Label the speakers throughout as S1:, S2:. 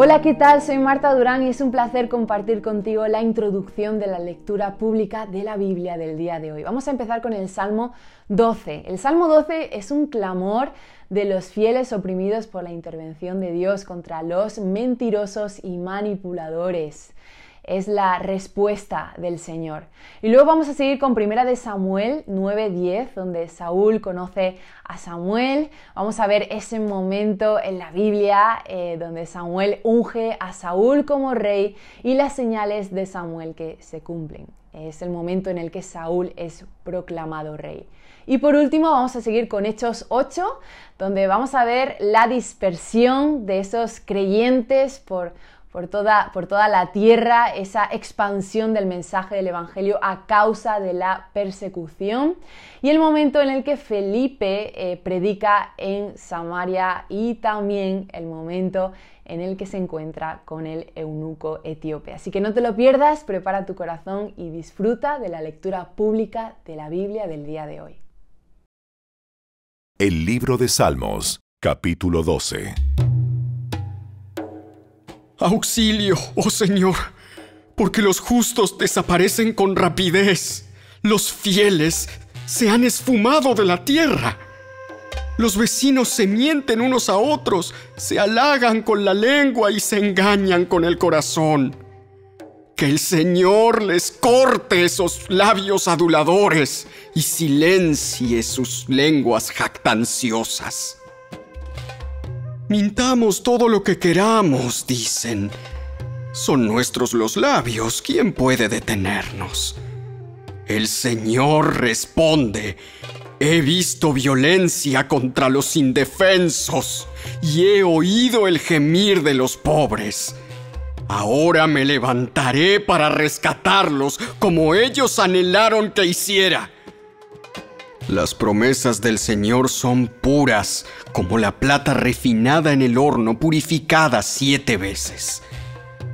S1: Hola, ¿qué tal? Soy Marta Durán y es un placer compartir contigo la introducción de la lectura pública de la Biblia del día de hoy. Vamos a empezar con el Salmo 12. El Salmo 12 es un clamor de los fieles oprimidos por la intervención de Dios contra los mentirosos y manipuladores es la respuesta del Señor. Y luego vamos a seguir con Primera de Samuel 9:10, donde Saúl conoce a Samuel. Vamos a ver ese momento en la Biblia eh, donde Samuel unge a Saúl como rey y las señales de Samuel que se cumplen. Es el momento en el que Saúl es proclamado rey. Y por último vamos a seguir con Hechos 8, donde vamos a ver la dispersión de esos creyentes por por toda, por toda la tierra, esa expansión del mensaje del Evangelio a causa de la persecución y el momento en el que Felipe eh, predica en Samaria y también el momento en el que se encuentra con el eunuco etíope. Así que no te lo pierdas, prepara tu corazón y disfruta de la lectura pública de la Biblia del día de hoy.
S2: El libro de Salmos, capítulo 12.
S3: Auxilio, oh Señor, porque los justos desaparecen con rapidez. Los fieles se han esfumado de la tierra. Los vecinos se mienten unos a otros, se halagan con la lengua y se engañan con el corazón. Que el Señor les corte esos labios aduladores y silencie sus lenguas jactanciosas. Mintamos todo lo que queramos, dicen. Son nuestros los labios, ¿quién puede detenernos? El Señor responde, he visto violencia contra los indefensos y he oído el gemir de los pobres. Ahora me levantaré para rescatarlos como ellos anhelaron que hiciera. Las promesas del Señor son puras, como la plata refinada en el horno, purificada siete veces.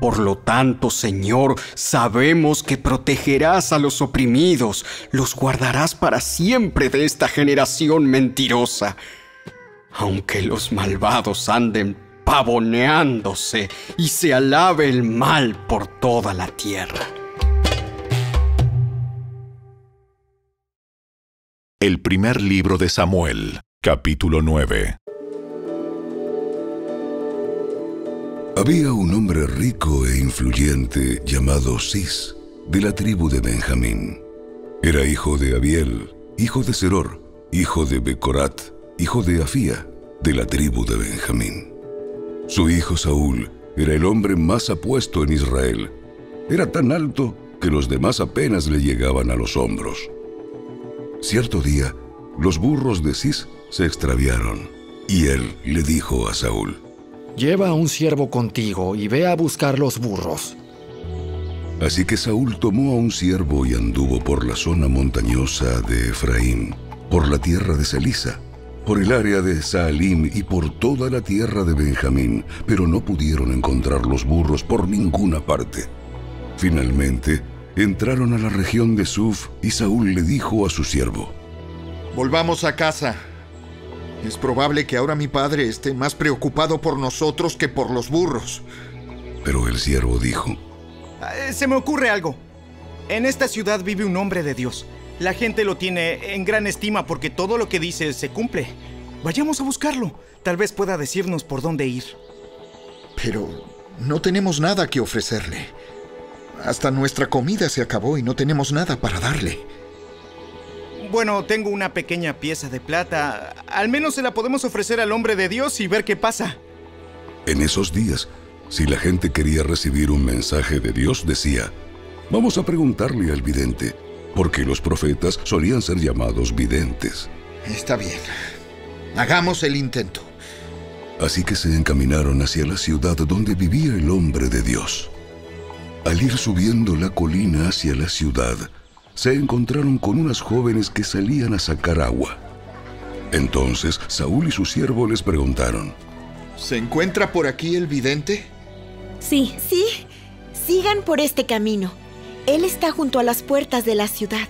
S3: Por lo tanto, Señor, sabemos que protegerás a los oprimidos, los guardarás para siempre de esta generación mentirosa. Aunque los malvados anden pavoneándose y se alabe el mal por toda la tierra.
S2: El primer libro de Samuel, capítulo 9.
S4: Había un hombre rico e influyente llamado Cis, de la tribu de Benjamín. Era hijo de Abiel, hijo de Seror, hijo de Becorat, hijo de Afía, de la tribu de Benjamín. Su hijo Saúl era el hombre más apuesto en Israel. Era tan alto que los demás apenas le llegaban a los hombros. Cierto día, los burros de Cis se extraviaron, y él le dijo a Saúl,
S5: Lleva a un siervo contigo y ve a buscar los burros.
S4: Así que Saúl tomó a un siervo y anduvo por la zona montañosa de Efraín, por la tierra de Selisa, por el área de Saalim y por toda la tierra de Benjamín, pero no pudieron encontrar los burros por ninguna parte. Finalmente, entraron a la región de Suf y Saúl le dijo a su siervo,
S6: Volvamos a casa. Es probable que ahora mi padre esté más preocupado por nosotros que por los burros.
S4: Pero el siervo dijo,
S7: eh, Se me ocurre algo. En esta ciudad vive un hombre de Dios. La gente lo tiene en gran estima porque todo lo que dice se cumple. Vayamos a buscarlo. Tal vez pueda decirnos por dónde ir.
S6: Pero no tenemos nada que ofrecerle. Hasta nuestra comida se acabó y no tenemos nada para darle.
S7: Bueno, tengo una pequeña pieza de plata. Al menos se la podemos ofrecer al hombre de Dios y ver qué pasa.
S4: En esos días, si la gente quería recibir un mensaje de Dios, decía, vamos a preguntarle al vidente, porque los profetas solían ser llamados videntes.
S6: Está bien. Hagamos el intento.
S4: Así que se encaminaron hacia la ciudad donde vivía el hombre de Dios. Al ir subiendo la colina hacia la ciudad, se encontraron con unas jóvenes que salían a sacar agua. Entonces Saúl y su siervo les preguntaron,
S6: ¿Se encuentra por aquí el vidente?
S8: Sí, sí. Sigan por este camino. Él está junto a las puertas de la ciudad.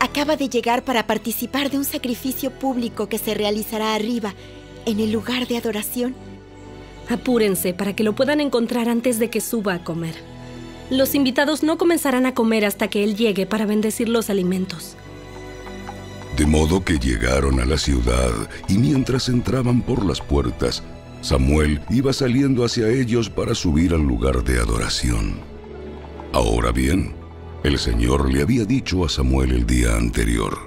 S8: Acaba de llegar para participar de un sacrificio público que se realizará arriba, en el lugar de adoración.
S9: Apúrense para que lo puedan encontrar antes de que suba a comer. Los invitados no comenzarán a comer hasta que él llegue para bendecir los alimentos.
S4: De modo que llegaron a la ciudad y mientras entraban por las puertas, Samuel iba saliendo hacia ellos para subir al lugar de adoración. Ahora bien, el Señor le había dicho a Samuel el día anterior,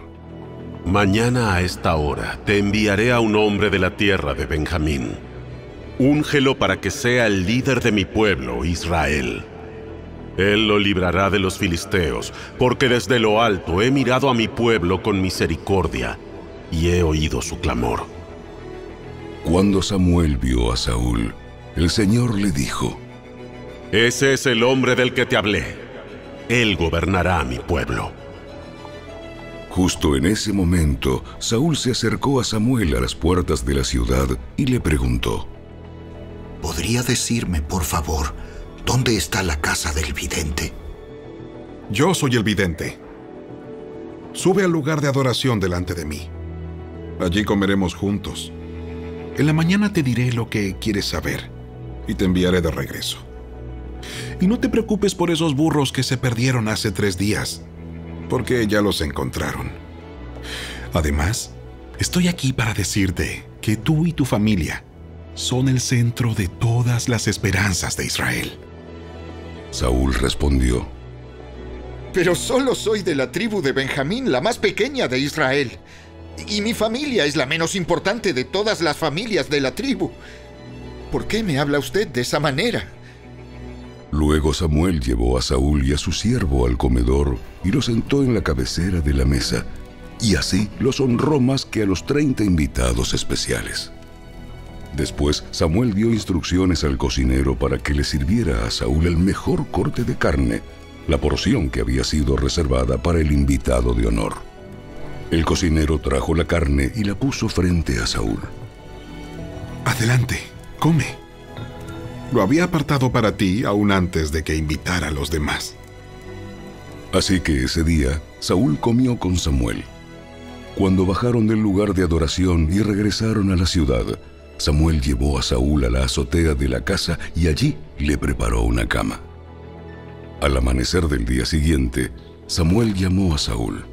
S10: Mañana a esta hora te enviaré a un hombre de la tierra de Benjamín. Úngelo para que sea el líder de mi pueblo, Israel. Él lo librará de los filisteos, porque desde lo alto he mirado a mi pueblo con misericordia y he oído su clamor.
S4: Cuando Samuel vio a Saúl, el Señor le dijo,
S10: Ese es el hombre del que te hablé. Él gobernará a mi pueblo.
S4: Justo en ese momento, Saúl se acercó a Samuel a las puertas de la ciudad y le preguntó,
S11: ¿Podría decirme, por favor, dónde está la casa del vidente?
S12: Yo soy el vidente. Sube al lugar de adoración delante de mí. Allí comeremos juntos. En la mañana te diré lo que quieres saber y te enviaré de regreso. Y no te preocupes por esos burros que se perdieron hace tres días, porque ya los encontraron. Además, estoy aquí para decirte que tú y tu familia son el centro de todas las esperanzas de Israel.
S4: Saúl respondió,
S6: Pero solo soy de la tribu de Benjamín, la más pequeña de Israel. Y mi familia es la menos importante de todas las familias de la tribu. ¿Por qué me habla usted de esa manera?
S4: Luego Samuel llevó a Saúl y a su siervo al comedor y lo sentó en la cabecera de la mesa, y así los honró más que a los treinta invitados especiales. Después Samuel dio instrucciones al cocinero para que le sirviera a Saúl el mejor corte de carne, la porción que había sido reservada para el invitado de honor. El cocinero trajo la carne y la puso frente a Saúl.
S12: Adelante, come. Lo había apartado para ti aún antes de que invitara a los demás.
S4: Así que ese día Saúl comió con Samuel. Cuando bajaron del lugar de adoración y regresaron a la ciudad, Samuel llevó a Saúl a la azotea de la casa y allí le preparó una cama. Al amanecer del día siguiente, Samuel llamó a Saúl.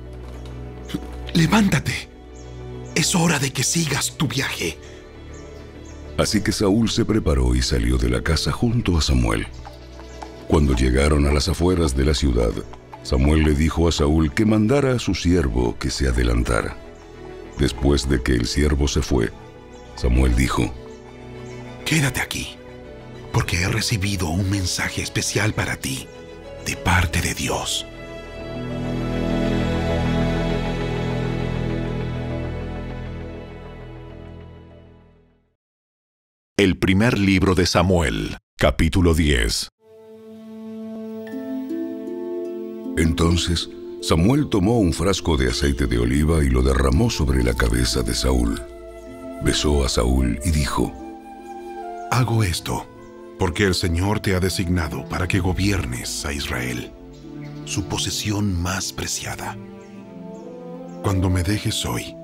S12: Levántate. Es hora de que sigas tu viaje.
S4: Así que Saúl se preparó y salió de la casa junto a Samuel. Cuando llegaron a las afueras de la ciudad, Samuel le dijo a Saúl que mandara a su siervo que se adelantara. Después de que el siervo se fue, Samuel dijo,
S12: Quédate aquí, porque he recibido un mensaje especial para ti, de parte de Dios.
S2: El primer libro de Samuel, capítulo 10.
S4: Entonces Samuel tomó un frasco de aceite de oliva y lo derramó sobre la cabeza de Saúl. Besó a Saúl y dijo,
S12: Hago esto porque el Señor te ha designado para que gobiernes a Israel, su posesión más preciada. Cuando me dejes hoy,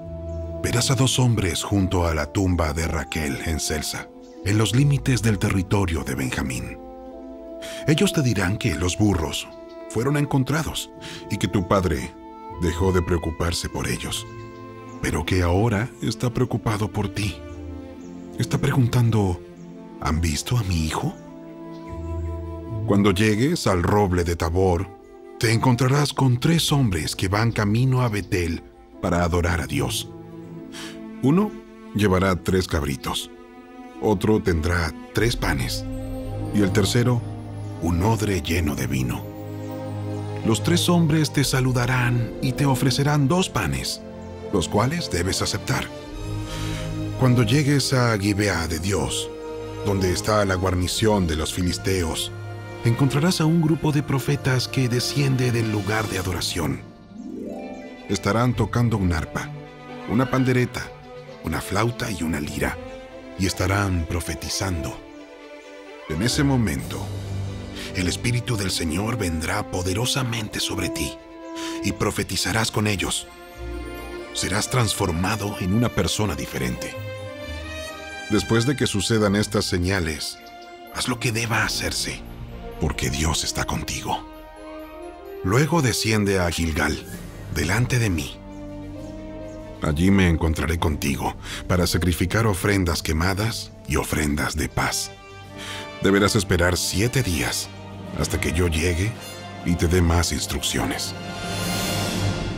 S12: verás a dos hombres junto a la tumba de Raquel en Celsa, en los límites del territorio de Benjamín. Ellos te dirán que los burros fueron encontrados y que tu padre dejó de preocuparse por ellos, pero que ahora está preocupado por ti. Está preguntando, ¿han visto a mi hijo? Cuando llegues al roble de Tabor, te encontrarás con tres hombres que van camino a Betel para adorar a Dios. Uno llevará tres cabritos, otro tendrá tres panes y el tercero un odre lleno de vino. Los tres hombres te saludarán y te ofrecerán dos panes, los cuales debes aceptar. Cuando llegues a Gibeá de Dios, donde está la guarnición de los filisteos, encontrarás a un grupo de profetas que desciende del lugar de adoración. Estarán tocando un arpa, una pandereta, una flauta y una lira, y estarán profetizando. En ese momento, el Espíritu del Señor vendrá poderosamente sobre ti, y profetizarás con ellos. Serás transformado en una persona diferente. Después de que sucedan estas señales, haz lo que deba hacerse, porque Dios está contigo. Luego desciende a Gilgal, delante de mí. Allí me encontraré contigo para sacrificar ofrendas quemadas y ofrendas de paz. Deberás esperar siete días hasta que yo llegue y te dé más instrucciones.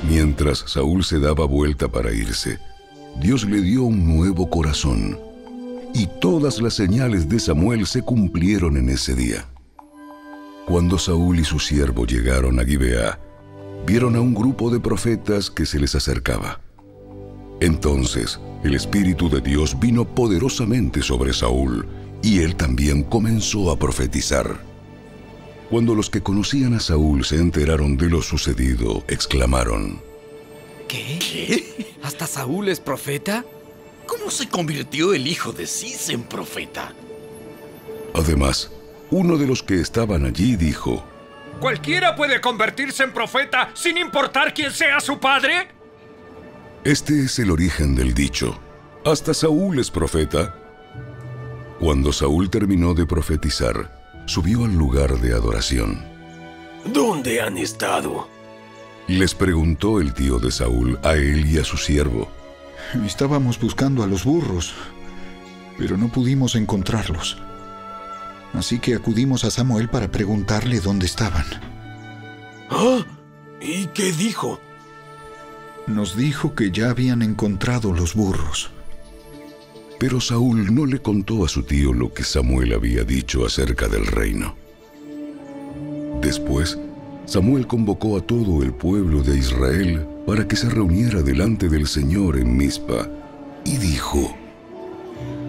S4: Mientras Saúl se daba vuelta para irse, Dios le dio un nuevo corazón, y todas las señales de Samuel se cumplieron en ese día. Cuando Saúl y su siervo llegaron a Gibeá, vieron a un grupo de profetas que se les acercaba. Entonces el Espíritu de Dios vino poderosamente sobre Saúl, y él también comenzó a profetizar. Cuando los que conocían a Saúl se enteraron de lo sucedido, exclamaron,
S13: ¿Qué? ¿Qué? ¿Hasta Saúl es profeta? ¿Cómo se convirtió el hijo de Cis en profeta?
S4: Además, uno de los que estaban allí dijo,
S14: ¿Cualquiera puede convertirse en profeta sin importar quién sea su padre?
S4: Este es el origen del dicho, hasta Saúl es profeta. Cuando Saúl terminó de profetizar, subió al lugar de adoración.
S13: ¿Dónde han estado?
S4: Les preguntó el tío de Saúl a él y a su siervo.
S6: Estábamos buscando a los burros, pero no pudimos encontrarlos. Así que acudimos a Samuel para preguntarle dónde estaban.
S13: ¿Ah? ¿Y qué dijo?
S6: Nos dijo que ya habían encontrado los burros.
S4: Pero Saúl no le contó a su tío lo que Samuel había dicho acerca del reino. Después, Samuel convocó a todo el pueblo de Israel para que se reuniera delante del Señor en Mizpa y dijo: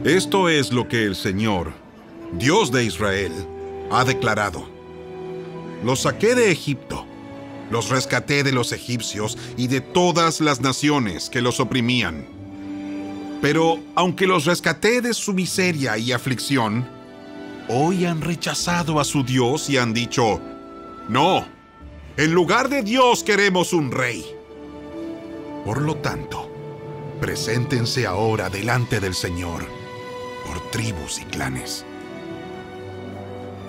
S12: Esto es lo que el Señor, Dios de Israel, ha declarado. Los saqué de Egipto, los rescaté de los egipcios y de todas las naciones que los oprimían. Pero aunque los rescaté de su miseria y aflicción, hoy han rechazado a su Dios y han dicho, no, en lugar de Dios queremos un rey. Por lo tanto, preséntense ahora delante del Señor por tribus y clanes.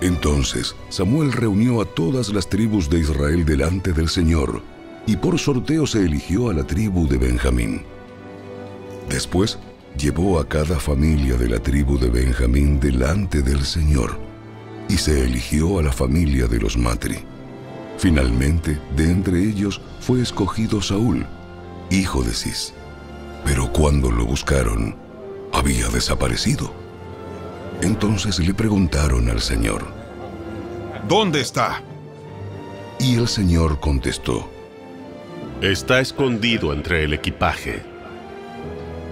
S4: Entonces Samuel reunió a todas las tribus de Israel delante del Señor, y por sorteo se eligió a la tribu de Benjamín. Después llevó a cada familia de la tribu de Benjamín delante del Señor, y se eligió a la familia de los Matri. Finalmente, de entre ellos fue escogido Saúl, hijo de Cis. Pero cuando lo buscaron, había desaparecido. Entonces le preguntaron al Señor,
S12: ¿Dónde está?
S4: Y el Señor contestó,
S10: Está escondido entre el equipaje.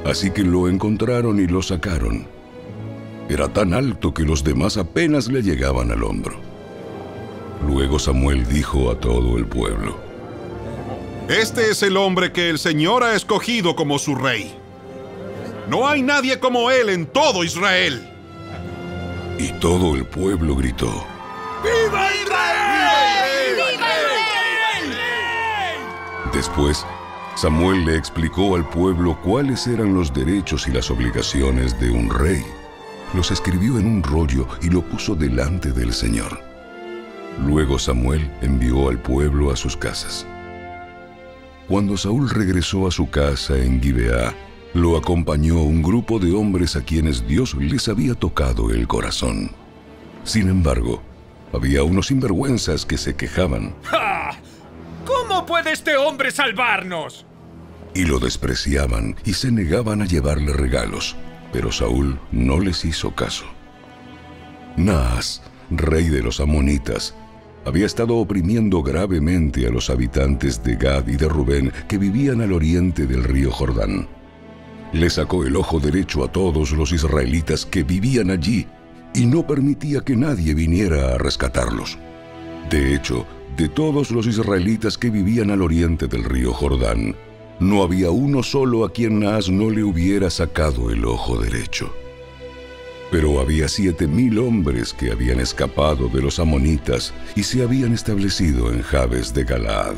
S4: Así que lo encontraron y lo sacaron. Era tan alto que los demás apenas le llegaban al hombro. Luego Samuel dijo a todo el pueblo,
S12: Este es el hombre que el Señor ha escogido como su rey. No hay nadie como él en todo Israel.
S4: Y todo el pueblo gritó,
S13: ¡Viva Israel!
S14: ¡Viva Israel!
S4: Después, Samuel le explicó al pueblo cuáles eran los derechos y las obligaciones de un rey. Los escribió en un rollo y lo puso delante del Señor. Luego Samuel envió al pueblo a sus casas. Cuando Saúl regresó a su casa en Gibeá, lo acompañó un grupo de hombres a quienes Dios les había tocado el corazón. Sin embargo, había unos sinvergüenzas que se quejaban
S14: ¡Ja! ¿Cómo puede este hombre salvarnos?
S4: y lo despreciaban y se negaban a llevarle regalos, pero Saúl no les hizo caso. Naas, rey de los amonitas, había estado oprimiendo gravemente a los habitantes de Gad y de Rubén que vivían al oriente del río Jordán. Le sacó el ojo derecho a todos los israelitas que vivían allí y no permitía que nadie viniera a rescatarlos. De hecho, de todos los israelitas que vivían al oriente del río Jordán, no había uno solo a quien Naas no le hubiera sacado el ojo derecho. Pero había siete mil hombres que habían escapado de los amonitas y se habían establecido en Jabes de Galaad.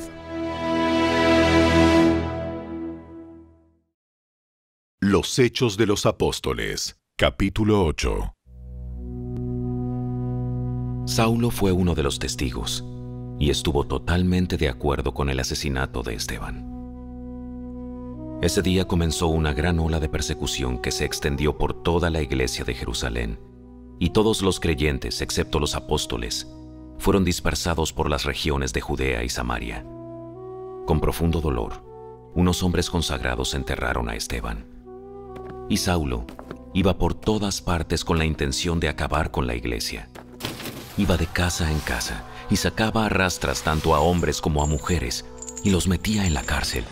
S2: Los Hechos de los Apóstoles, Capítulo 8
S15: Saulo fue uno de los testigos y estuvo totalmente de acuerdo con el asesinato de Esteban. Ese día comenzó una gran ola de persecución que se extendió por toda la iglesia de Jerusalén, y todos los creyentes, excepto los apóstoles, fueron dispersados por las regiones de Judea y Samaria. Con profundo dolor, unos hombres consagrados enterraron a Esteban. Y Saulo iba por todas partes con la intención de acabar con la iglesia. Iba de casa en casa y sacaba a rastras tanto a hombres como a mujeres y los metía en la cárcel.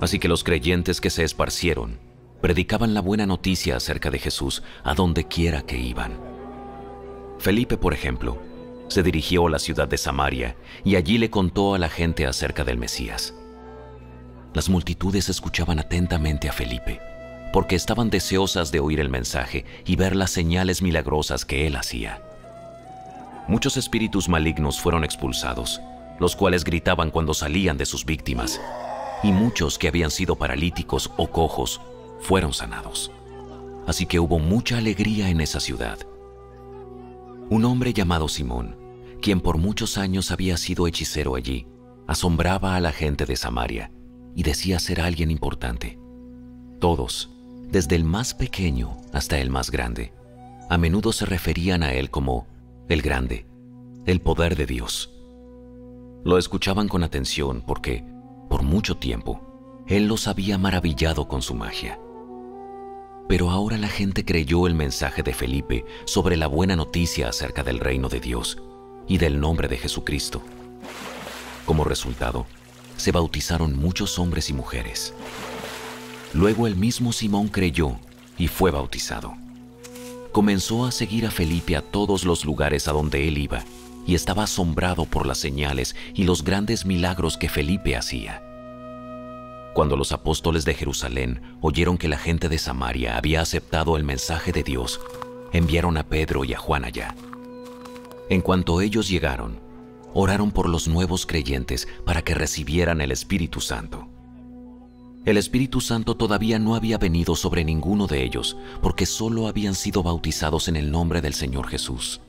S15: Así que los creyentes que se esparcieron predicaban la buena noticia acerca de Jesús a donde quiera que iban. Felipe, por ejemplo, se dirigió a la ciudad de Samaria y allí le contó a la gente acerca del Mesías. Las multitudes escuchaban atentamente a Felipe, porque estaban deseosas de oír el mensaje y ver las señales milagrosas que él hacía. Muchos espíritus malignos fueron expulsados, los cuales gritaban cuando salían de sus víctimas, y muchos que habían sido paralíticos o cojos fueron sanados. Así que hubo mucha alegría en esa ciudad. Un hombre llamado Simón, quien por muchos años había sido hechicero allí, asombraba a la gente de Samaria y decía ser alguien importante. Todos, desde el más pequeño hasta el más grande, a menudo se referían a él como el grande, el poder de Dios. Lo escuchaban con atención porque, por mucho tiempo, él los había maravillado con su magia. Pero ahora la gente creyó el mensaje de Felipe sobre la buena noticia acerca del reino de Dios y del nombre de Jesucristo. Como resultado, se bautizaron muchos hombres y mujeres. Luego el mismo Simón creyó y fue bautizado. Comenzó a seguir a Felipe a todos los lugares a donde él iba y estaba asombrado por las señales y los grandes milagros que Felipe hacía. Cuando los apóstoles de Jerusalén oyeron que la gente de Samaria había aceptado el mensaje de Dios, enviaron a Pedro y a Juan allá. En cuanto ellos llegaron, oraron por los nuevos creyentes para que recibieran el Espíritu Santo. El Espíritu Santo todavía no había venido sobre ninguno de ellos, porque solo habían sido bautizados en el nombre del Señor Jesús.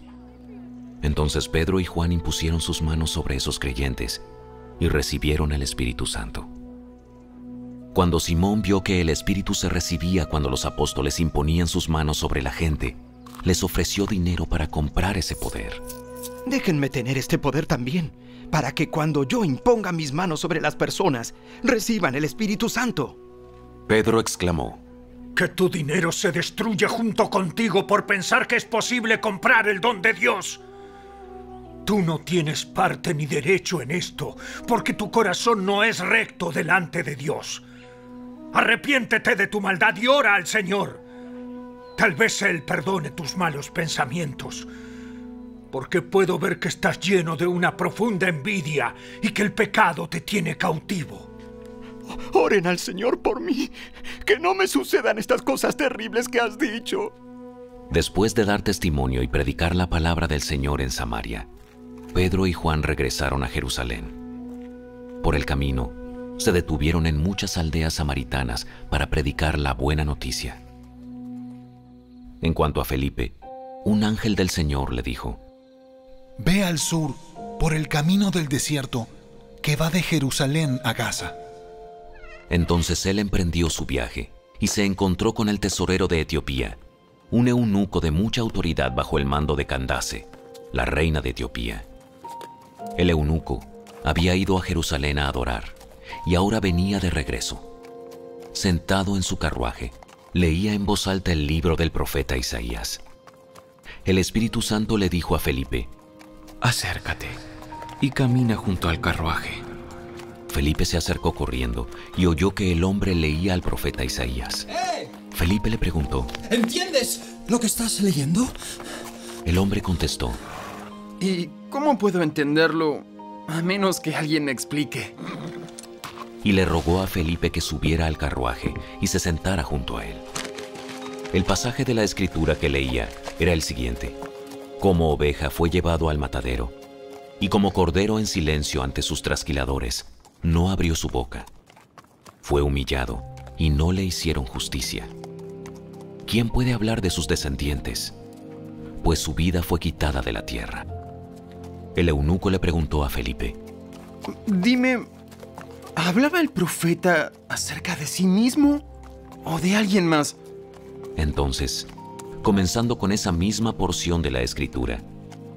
S15: Entonces Pedro y Juan impusieron sus manos sobre esos creyentes y recibieron el Espíritu Santo. Cuando Simón vio que el Espíritu se recibía cuando los apóstoles imponían sus manos sobre la gente, les ofreció dinero para comprar ese poder.
S16: Déjenme tener este poder también, para que cuando yo imponga mis manos sobre las personas, reciban el Espíritu Santo.
S15: Pedro exclamó,
S14: Que tu dinero se destruya junto contigo por pensar que es posible comprar el don de Dios. Tú no tienes parte ni derecho en esto, porque tu corazón no es recto delante de Dios. Arrepiéntete de tu maldad y ora al Señor. Tal vez Él perdone tus malos pensamientos, porque puedo ver que estás lleno de una profunda envidia y que el pecado te tiene cautivo.
S16: Oren al Señor por mí, que no me sucedan estas cosas terribles que has dicho.
S15: Después de dar testimonio y predicar la palabra del Señor en Samaria, Pedro y Juan regresaron a Jerusalén. Por el camino, se detuvieron en muchas aldeas samaritanas para predicar la buena noticia. En cuanto a Felipe, un ángel del Señor le dijo,
S17: Ve al sur, por el camino del desierto, que va de Jerusalén a Gaza.
S15: Entonces él emprendió su viaje y se encontró con el tesorero de Etiopía, un eunuco de mucha autoridad bajo el mando de Candace, la reina de Etiopía. El eunuco había ido a Jerusalén a adorar y ahora venía de regreso. Sentado en su carruaje, leía en voz alta el libro del profeta Isaías. El Espíritu Santo le dijo a Felipe,
S18: Acércate y camina junto al carruaje.
S15: Felipe se acercó corriendo y oyó que el hombre leía al profeta Isaías. Felipe le preguntó,
S19: ¿entiendes lo que estás leyendo?
S15: El hombre contestó,
S18: ¿Y cómo puedo entenderlo a menos que alguien me explique?
S15: y le rogó a Felipe que subiera al carruaje y se sentara junto a él. El pasaje de la escritura que leía era el siguiente. Como oveja fue llevado al matadero, y como cordero en silencio ante sus trasquiladores, no abrió su boca. Fue humillado y no le hicieron justicia. ¿quién puede hablar de sus descendientes? Pues su vida fue quitada de la tierra. El eunuco le preguntó a Felipe,
S7: Dime, ¿hablaba el profeta acerca de sí mismo o de alguien más?
S15: Entonces, comenzando con esa misma porción de la escritura,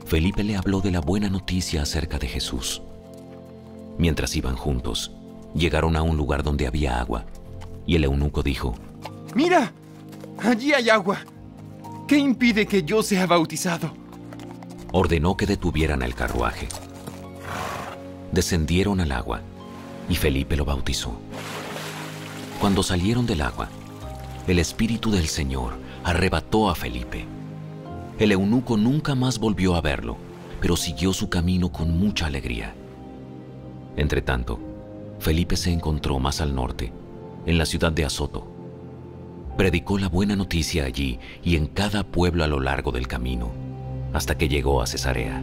S15: Felipe le habló de la buena noticia acerca de Jesús. Mientras iban juntos, llegaron a un lugar donde había agua, y el eunuco dijo,
S7: Mira, allí hay agua. ¿Qué impide que yo sea bautizado?
S15: ordenó que detuvieran el carruaje. Descendieron al agua, y Felipe lo bautizó. Cuando salieron del agua, el Espíritu del Señor arrebató a Felipe. El eunuco nunca más volvió a verlo, pero siguió su camino con mucha alegría. Entretanto, Felipe se encontró más al norte, en la ciudad de Azoto. Predicó la buena noticia allí y en cada pueblo a lo largo del camino, hasta que llegó a Cesarea.